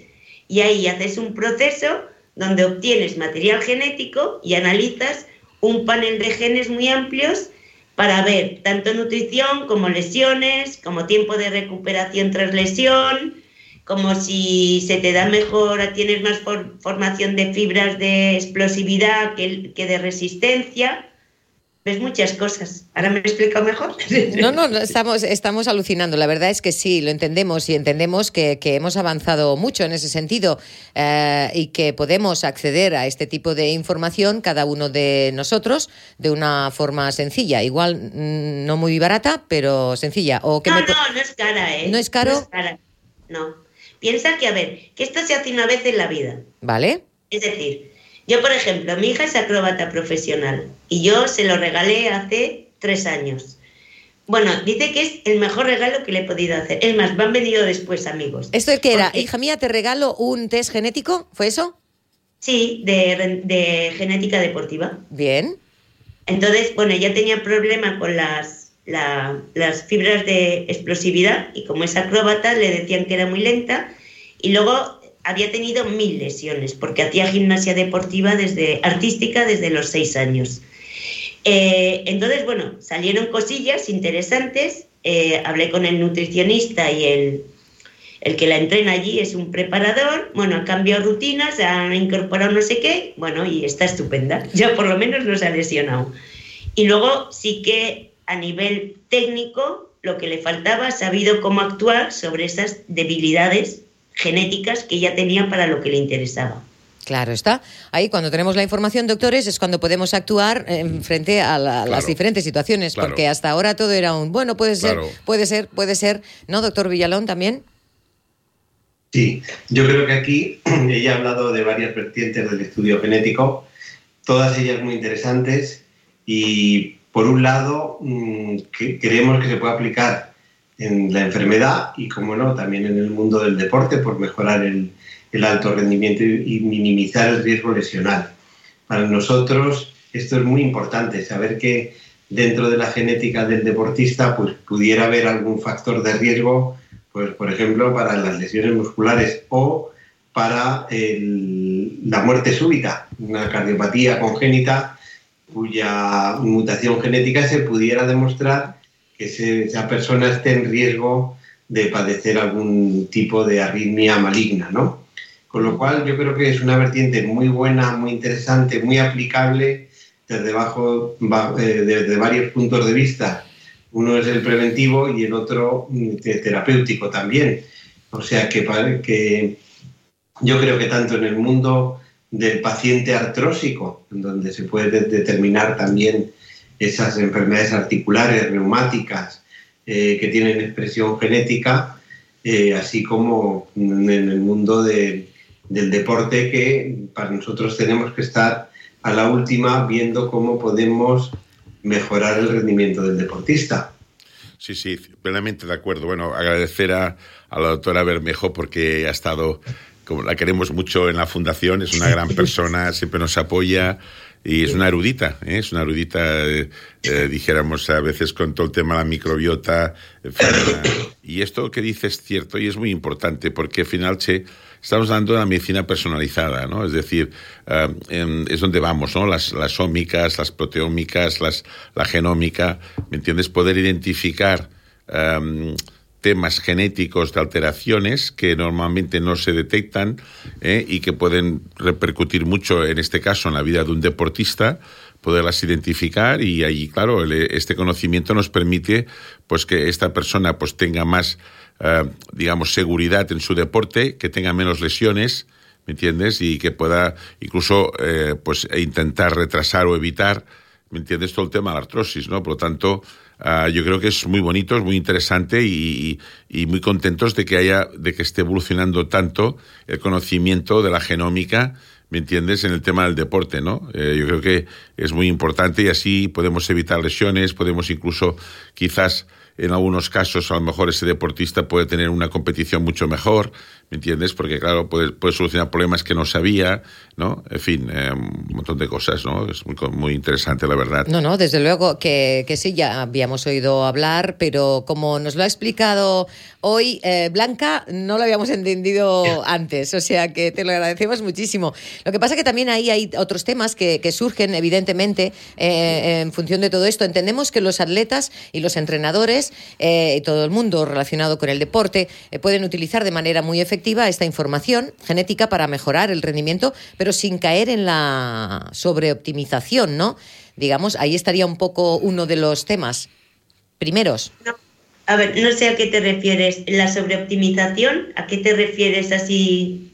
y ahí haces un proceso donde obtienes material genético y analizas un panel de genes muy amplios para ver tanto nutrición como lesiones, como tiempo de recuperación tras lesión, como si se te da mejor, tienes más formación de fibras de explosividad que, que de resistencia ves muchas cosas. ¿Ahora me he explicado mejor? No, no, estamos, estamos alucinando. La verdad es que sí, lo entendemos y entendemos que, hemos avanzado mucho en ese sentido eh, y que podemos acceder a este tipo de información cada uno de nosotros de una forma sencilla. Igual mm, no muy barata, pero sencilla. ¿O no, no, no es cara, ¿eh? ¿No es caro? No es cara. No. Piensa que, a ver, que esto se hace una vez en la vida. ¿Vale? Es decir, yo, por ejemplo, mi hija es acróbata profesional y yo se lo regalé hace tres años. Bueno, dice que es el mejor regalo que le he podido hacer. Es más, me han venido después amigos. ¿Esto es que era? Hija mía, te regalo un test genético, ¿fue eso? Sí, de, genética deportiva. Bien. Entonces, bueno, ya tenía problema con las, las fibras de explosividad y como es acróbata le decían que era muy lenta y luego había tenido mil lesiones porque hacía gimnasia deportiva desde artística desde los seis años. Eh, entonces, bueno, salieron cosillas interesantes. Eh, hablé con el nutricionista y el, el que la entrena allí es un preparador. Bueno, ha cambiado rutinas, ha incorporado no sé qué. Bueno, y está estupenda. Ya por lo menos no se ha lesionado. Y luego sí que a nivel técnico lo que le faltaba, ha sabido cómo actuar sobre esas debilidades genéticas que ella tenía para lo que le interesaba. Claro, está. Ahí cuando tenemos la información, doctores, es cuando podemos actuar en frente a, las diferentes situaciones, porque hasta ahora todo era un, bueno, puede ser, puede ser, puede ser, ¿no, doctor Villalón, también? Sí, yo creo que aquí ella ha hablado de varias vertientes del estudio genético, todas ellas muy interesantes y por un lado mm, creemos que se puede aplicar en la enfermedad y, como no, también en el mundo del deporte por mejorar el, alto rendimiento y, minimizar el riesgo lesional. Para nosotros esto es muy importante, saber que dentro de la genética del deportista pues, pudiera haber algún factor de riesgo, pues, por ejemplo, para las lesiones musculares o para la muerte súbita, una cardiopatía congénita cuya mutación genética se pudiera demostrar que esa persona esté en riesgo de padecer algún tipo de arritmia maligna, ¿no? Con lo cual yo creo que es una vertiente muy buena, muy interesante, muy aplicable desde, bajo, eh, desde varios puntos de vista. Uno es el preventivo y el otro mm, terapéutico también. O sea que, que yo creo que tanto en el mundo del paciente artrósico, donde se puede determinar también esas enfermedades articulares, reumáticas, eh, que tienen expresión genética, eh, así como en el mundo del deporte, que para nosotros tenemos que estar a la última viendo cómo podemos mejorar el rendimiento del deportista. Sí, sí, plenamente de acuerdo. Bueno, agradecer a, a la doctora Bermejo porque ha estado, como la queremos mucho en la fundación, es una gran persona, siempre nos apoya y es una erudita, ¿eh? es una erudita, eh, eh, dijéramos a veces con todo el tema de la microbiota. y esto que dice es cierto y es muy importante porque al final, che, estamos dando la medicina personalizada, ¿no? Es decir, es donde vamos, ¿no? Las, las ómicas, las proteómicas, las, la genómica, ¿me entiendes? Poder identificar temas genéticos de alteraciones que normalmente no se detectan ¿eh? y que pueden repercutir mucho, en este caso, en la vida de un deportista, poderlas identificar y ahí, claro, este conocimiento nos permite pues que esta persona pues tenga más, eh, digamos, seguridad en su deporte, que tenga menos lesiones, ¿me entiendes? Y que pueda incluso eh, pues intentar retrasar o evitar, ¿me entiendes? Todo el tema de la artrosis, ¿no? Por lo tanto, Ah, yo creo que es muy bonito, es muy interesante y, muy contentos de que haya, de que esté evolucionando tanto el conocimiento de la genómica, ¿me entiendes? En el tema del deporte, ¿no? Eh, yo creo que es muy importante y así podemos evitar lesiones, podemos incluso quizás en algunos casos a lo mejor ese deportista puede tener una competición mucho mejor, ¿me entiendes? Porque claro, puede, puede solucionar problemas que no sabía, ¿no? En fin, eh, un montón de cosas, ¿no? Es muy, muy interesante, la verdad. No, no, desde luego que, que, sí, ya habíamos oído hablar, pero como nos lo ha explicado hoy eh, Blanca, no lo habíamos entendido antes, o sea que te lo agradecemos muchísimo. Lo que pasa que también ahí hay otros temas que, que surgen, evidentemente, eh, en función de todo esto. Entendemos que los atletas y los entrenadores y todo el mundo relacionado con el deporte pueden utilizar de manera muy efectiva esta información genética para mejorar el rendimiento, pero sin caer en la sobreoptimización, ¿no? Digamos, ahí estaría un poco uno de los temas primeros. A ver, no sé a qué te refieres. ¿La sobreoptimización? ¿A qué te refieres así?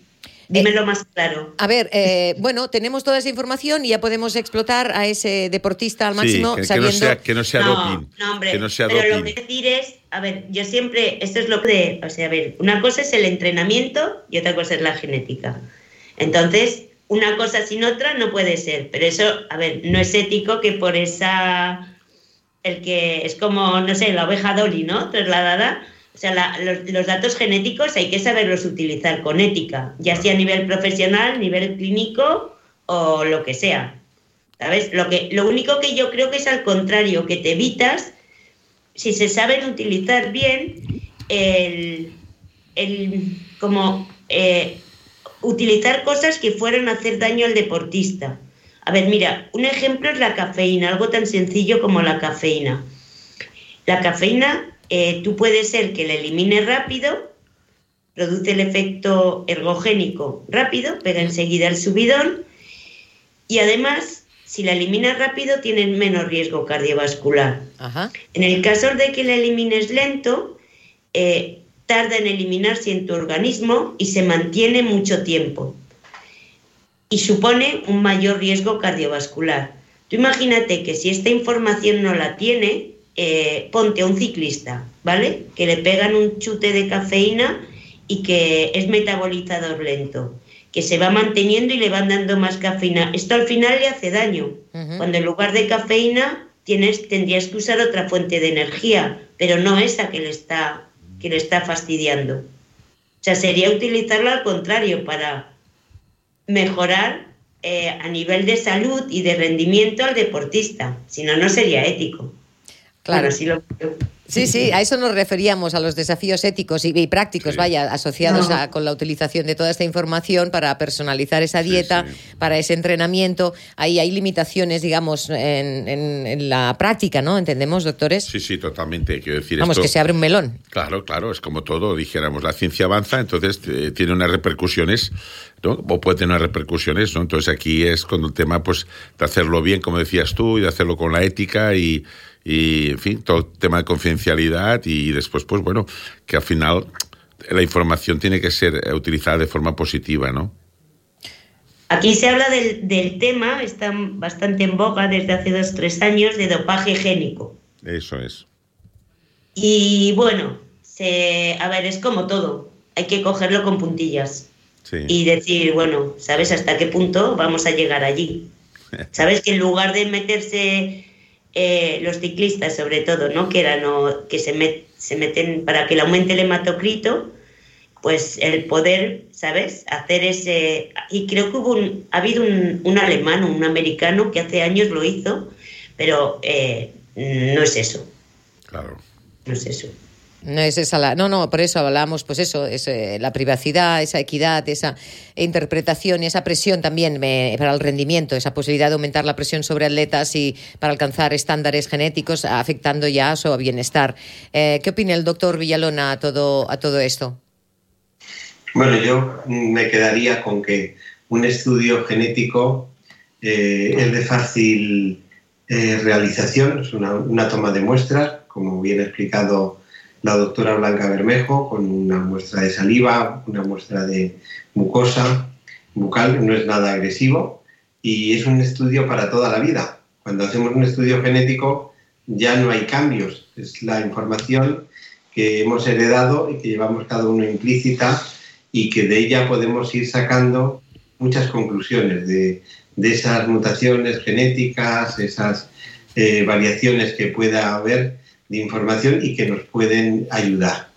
Dímelo eh, más claro. A ver, eh, bueno, tenemos toda esa información y ya podemos explotar a ese deportista al máximo sí, que, sabiendo... Que no sea, que no sea no, doping. No, hombre, que no sea pero doping. lo que decir es, a ver, yo siempre, esto es lo que, o sea, a ver, una cosa es el entrenamiento y otra cosa es la genética. Entonces, una cosa sin otra no puede ser, pero eso, a ver, no es ético que por esa, el que es como, no sé, la oveja Dolly, ¿no? Trasladada. O sea, la, los, los, datos genéticos hay que saberlos utilizar con ética, ya sea a nivel profesional, nivel clínico o lo que sea. ¿Sabes? Lo, que, lo único que yo creo que es al contrario, que te evitas, si se saben utilizar bien, el, el como eh, utilizar cosas que fueran a hacer daño al deportista. A ver, mira, un ejemplo es la cafeína, algo tan sencillo como la cafeína. La cafeína, eh, tú puedes ser que la elimines rápido, produce el efecto ergogénico rápido, pega enseguida el subidón, y además, si la eliminas rápido, tienes menos riesgo cardiovascular. Ajá. En el caso de que la elimines lento, eh, tarda en eliminarse en tu organismo y se mantiene mucho tiempo y supone un mayor riesgo cardiovascular. Tú imagínate que si esta información no la tiene, eh, ponte a un ciclista, ¿vale? Que le pegan un chute de cafeína y que es metabolizador lento, que se va manteniendo y le van dando más cafeína. Esto al final le hace daño, uh -huh. cuando en lugar de cafeína tienes, tendrías que usar otra fuente de energía, pero no esa que le está, que le está fastidiando. O sea, sería utilizarlo al contrario para mejorar eh, a nivel de salud y de rendimiento al deportista, si no, no sería ético. Claro. Bueno, sí, lo... sí, sí, a eso nos referíamos, a los desafíos éticos y, y prácticos, sí. vaya, asociados no. a, con la utilización de toda esta información para personalizar esa dieta, sí, sí. para ese entrenamiento. Ahí hay limitaciones, digamos, en, en, en, la práctica, ¿no? ¿Entendemos, doctores? Sí, sí, totalmente. Quiero decir Vamos, esto... que se abre un melón. Claro, claro, es como todo, dijéramos, la ciencia avanza, entonces eh, tiene unas repercusiones ¿no? o puede tener unas repercusiones, ¿no? Entonces aquí es con el tema pues de hacerlo bien, como decías tú, y de hacerlo con la ética y, y en fin, todo el tema de confidencialidad y después, pues bueno, que al final la información tiene que ser utilizada de forma positiva, ¿no? Aquí se habla del, del tema, está bastante en boga desde hace dos o tres años, de dopaje génico. Eso es. Y bueno, se, a ver, es como todo, hay que cogerlo con puntillas. Sí. y decir, bueno, ¿sabes hasta qué punto vamos a llegar allí? ¿Sabes que en lugar de meterse eh, los ciclistas, sobre todo, ¿no? que, eran, no, que se, met, se meten para que le aumente el hematocrito, pues el poder, ¿sabes? Hacer ese... Y creo que hubo un, ha habido un, un alemán, un americano que hace años lo hizo, pero eh, no es eso. Claro. No es eso. No es esa la, no, no, por eso hablamos, pues eso, es eh, la privacidad, esa equidad, esa interpretación y esa presión también me, para el rendimiento, esa posibilidad de aumentar la presión sobre atletas y para alcanzar estándares genéticos, afectando ya a su bienestar. Eh, ¿Qué opina el doctor Villalona a todo, a todo esto? Bueno, yo me quedaría con que un estudio genético eh, es de fácil eh, realización, es una, una, toma de muestras, como bien ha explicado la doctora Blanca Bermejo, con una muestra de saliva, una muestra de mucosa bucal, no es nada agresivo y es un estudio para toda la vida. Cuando hacemos un estudio genético ya no hay cambios, es la información que hemos heredado y que llevamos cada uno implícita y que de ella podemos ir sacando muchas conclusiones de, de esas mutaciones genéticas, esas eh, variaciones que pueda haber de información y que nos pueden ayudar.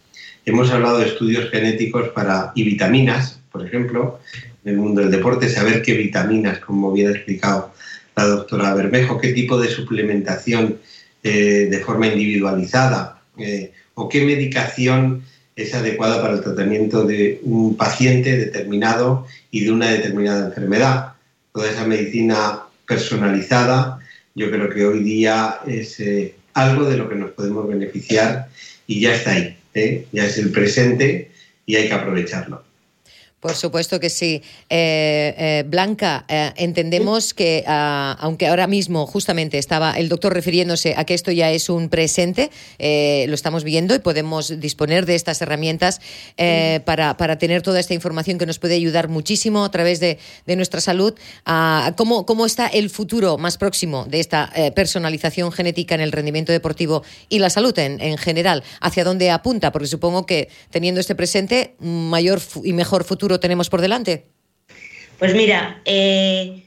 Hemos hablado de estudios genéticos para y vitaminas, por ejemplo, en el mundo del deporte, saber qué vitaminas, como bien ha explicado la doctora Bermejo, qué tipo de suplementación eh, de forma individualizada eh, o qué medicación es adecuada para el tratamiento de un paciente determinado y de una determinada enfermedad. Toda esa medicina personalizada yo creo que hoy día es eh, algo de lo que nos podemos beneficiar y ya está ahí, ya es el presente y hay que aprovecharlo. Por supuesto que sí. Eh, eh, Blanca, eh, entendemos que, ah, aunque ahora mismo justamente estaba el doctor refiriéndose a que esto ya es un presente, lo estamos viendo y podemos disponer de estas herramientas para, para, tener toda esta información que nos puede ayudar muchísimo a través de, de nuestra salud. Ah, ¿cómo, ¿Cómo está el futuro más próximo de esta personalización genética en el rendimiento deportivo y la salud en, en general? ¿Hacia dónde apunta? Porque supongo que teniendo este presente, mayor y mejor futuro tenemos por delante? Pues mira, eh,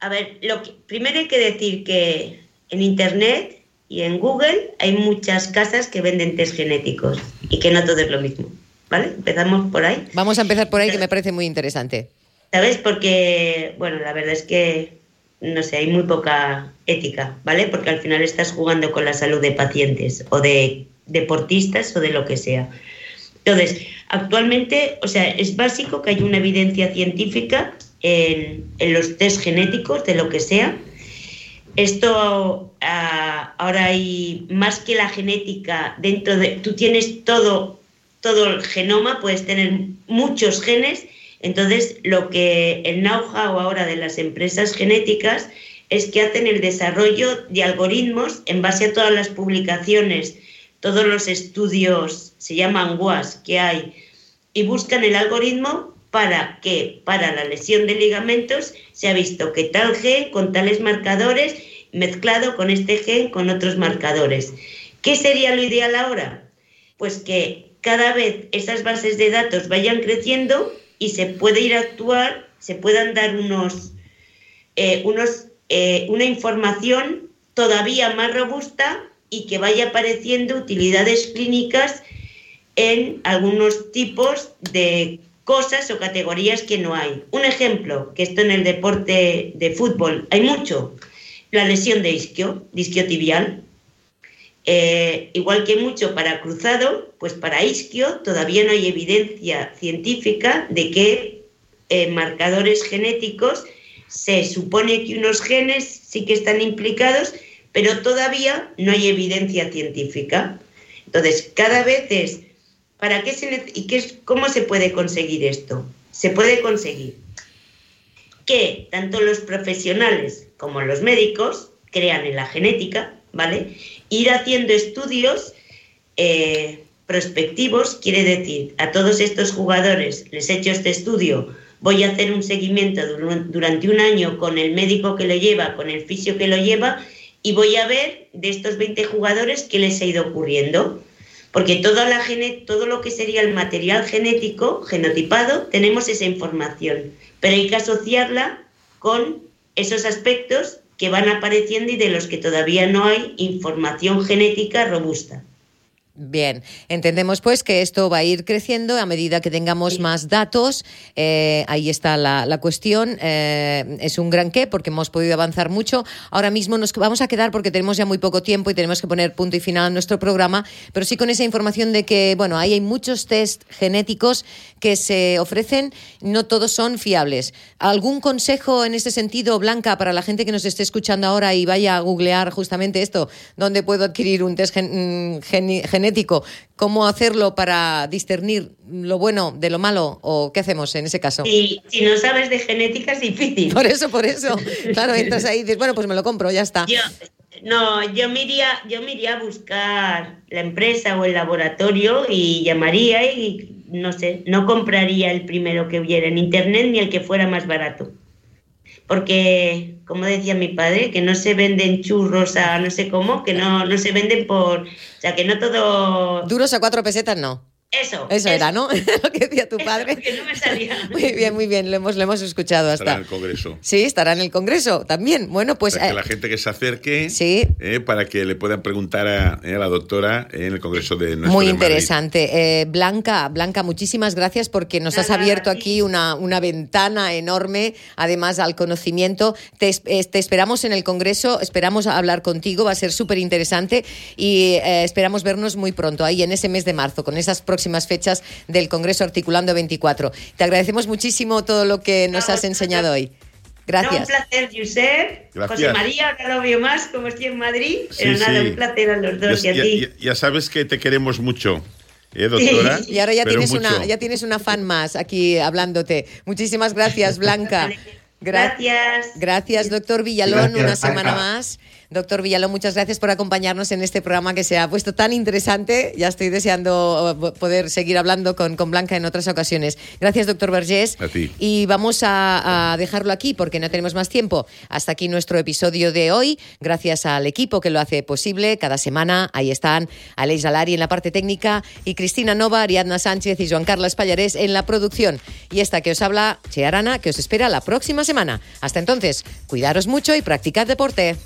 a ver, lo primero hay que decir que en Internet y en Google hay muchas casas que venden test genéticos y que no todo es lo mismo. ¿Vale? Empezamos por ahí. Vamos a empezar por ahí, que me parece muy interesante. ¿Sabes? Porque, bueno, la verdad es que, no sé, hay muy poca ética, ¿vale? Porque al final estás jugando con la salud de pacientes o de deportistas o de lo que sea. Entonces, actualmente, o sea, es básico que haya una evidencia científica en, los test genéticos de lo que sea. Esto ah, ahora hay más que la genética dentro de. Tú tienes todo, todo el genoma, puedes tener muchos genes. Entonces, lo que el know-how ahora de las empresas genéticas es que hacen el desarrollo de algoritmos en base a todas las publicaciones todos los estudios, se llaman WAS, que hay, y buscan el algoritmo para que para la lesión de ligamentos se ha visto que tal gen con tales marcadores mezclado con este gen con otros marcadores. ¿Qué sería lo ideal ahora? Pues que cada vez esas bases de datos vayan creciendo y se puede ir a actuar, se puedan dar unos, eh, unos eh, una información todavía más robusta y que vaya apareciendo utilidades clínicas en algunos tipos de cosas o categorías que no hay. Un ejemplo, que esto en el deporte de fútbol hay mucho, la lesión de isquio, isquiotibial. Eh, igual que mucho para cruzado, pues para isquio todavía no hay evidencia científica de que eh, marcadores genéticos se supone que unos genes sí que están implicados, pero todavía no hay evidencia científica. Entonces, cada vez es, ¿para qué se y qué es, cómo se puede conseguir esto? Se puede conseguir que tanto los profesionales como los médicos crean en la genética, ¿vale? Ir haciendo estudios eh, prospectivos quiere decir, a todos estos jugadores les he hecho este estudio, voy a hacer un seguimiento durante un año con el médico que lo lleva, con el fisio que lo lleva, y voy a ver de estos 20 jugadores qué les ha ido ocurriendo. Porque toda la todo lo que sería el material genético, genotipado, tenemos esa información, pero hay que asociarla con esos aspectos que van apareciendo y de los que todavía no hay información genética robusta. Bien, entendemos pues que esto va a ir creciendo a medida que tengamos más datos. Eh, ahí está la, cuestión. Eh, es un gran qué porque hemos podido avanzar mucho. Ahora mismo nos vamos a quedar porque tenemos ya muy poco tiempo y tenemos que poner punto y final a nuestro programa, pero sí con esa información de que, bueno, ahí hay muchos test genéticos que se ofrecen, no todos son fiables. ¿Algún consejo en ese sentido, Blanca, para la gente que nos esté escuchando ahora y vaya a googlear justamente esto? ¿Dónde puedo adquirir un test mm, genético? Genético, ¿cómo hacerlo para discernir lo bueno de lo malo o qué hacemos en ese caso? Si, si no sabes de genética es difícil. Por eso, por eso. Claro, entras ahí y dices, bueno, pues me lo compro, ya está. no, yo me, iría, yo me iría a buscar la empresa o el laboratorio y llamaría y no sé, no compraría el primero que hubiera en internet ni el que fuera más barato porque, como decía mi padre, que no se venden churros a no sé cómo, que no, no se venden por... O sea, que no todo... Duros a cuatro pesetas, no. Eso. Eso era, ¿no? lo que decía tu Eso, padre. que no me salía. Muy bien, muy bien, lo hemos, lo hemos escuchado Estará hasta. en el Congreso. Sí, estará en el Congreso también. Bueno, pues. Para que eh, la gente que se acerque, Sí. eh, para que le puedan preguntar a, eh, a la doctora en el Congreso de nuestro Muy de interesante. Eh, Blanca, Blanca, muchísimas gracias porque nos has Nada, abierto a ti. aquí una, una ventana enorme, además al conocimiento. Te, eh, te esperamos en el Congreso, esperamos hablar contigo, va a ser súper interesante y eh, esperamos vernos muy pronto, ahí en ese mes de marzo, con esas próximas fechas del Congreso Articulando 24. Te agradecemos muchísimo todo lo que nos No, has enseñado hoy. No, un Gracias. placer, Josep. Gracias. José María, ahora lo veo más, como estoy en Madrid. Sí, Pero nada, sí. un placer a los dos Ya, y a ti. ya- ya sabes que te queremos mucho, ¿eh, doctora? Y ahora ya Pero tienes, una, ya tienes una fan más aquí hablándote. Muchísimas gracias, Blanca. Gracias. Gracias, doctor Villalón, Gracias, una semana más. Doctor Villalón, muchas gracias por acompañarnos en este programa que se ha puesto tan interesante. Ya estoy deseando eh, poder seguir hablando con, con Blanca en otras ocasiones. Gracias, doctor Vergés. A ti. Y vamos a, a dejarlo aquí porque no tenemos más tiempo. Hasta aquí nuestro episodio de hoy. Gracias al equipo que lo hace posible cada semana. Ahí están Aleix Alari en la parte técnica y Cristina Nova, Ariadna Sánchez y Joan Carlos Pallarés en la producción. Y esta que os habla, Che Arana, que os espera la próxima semana. Hasta entonces, cuidaros mucho y practicad deporte.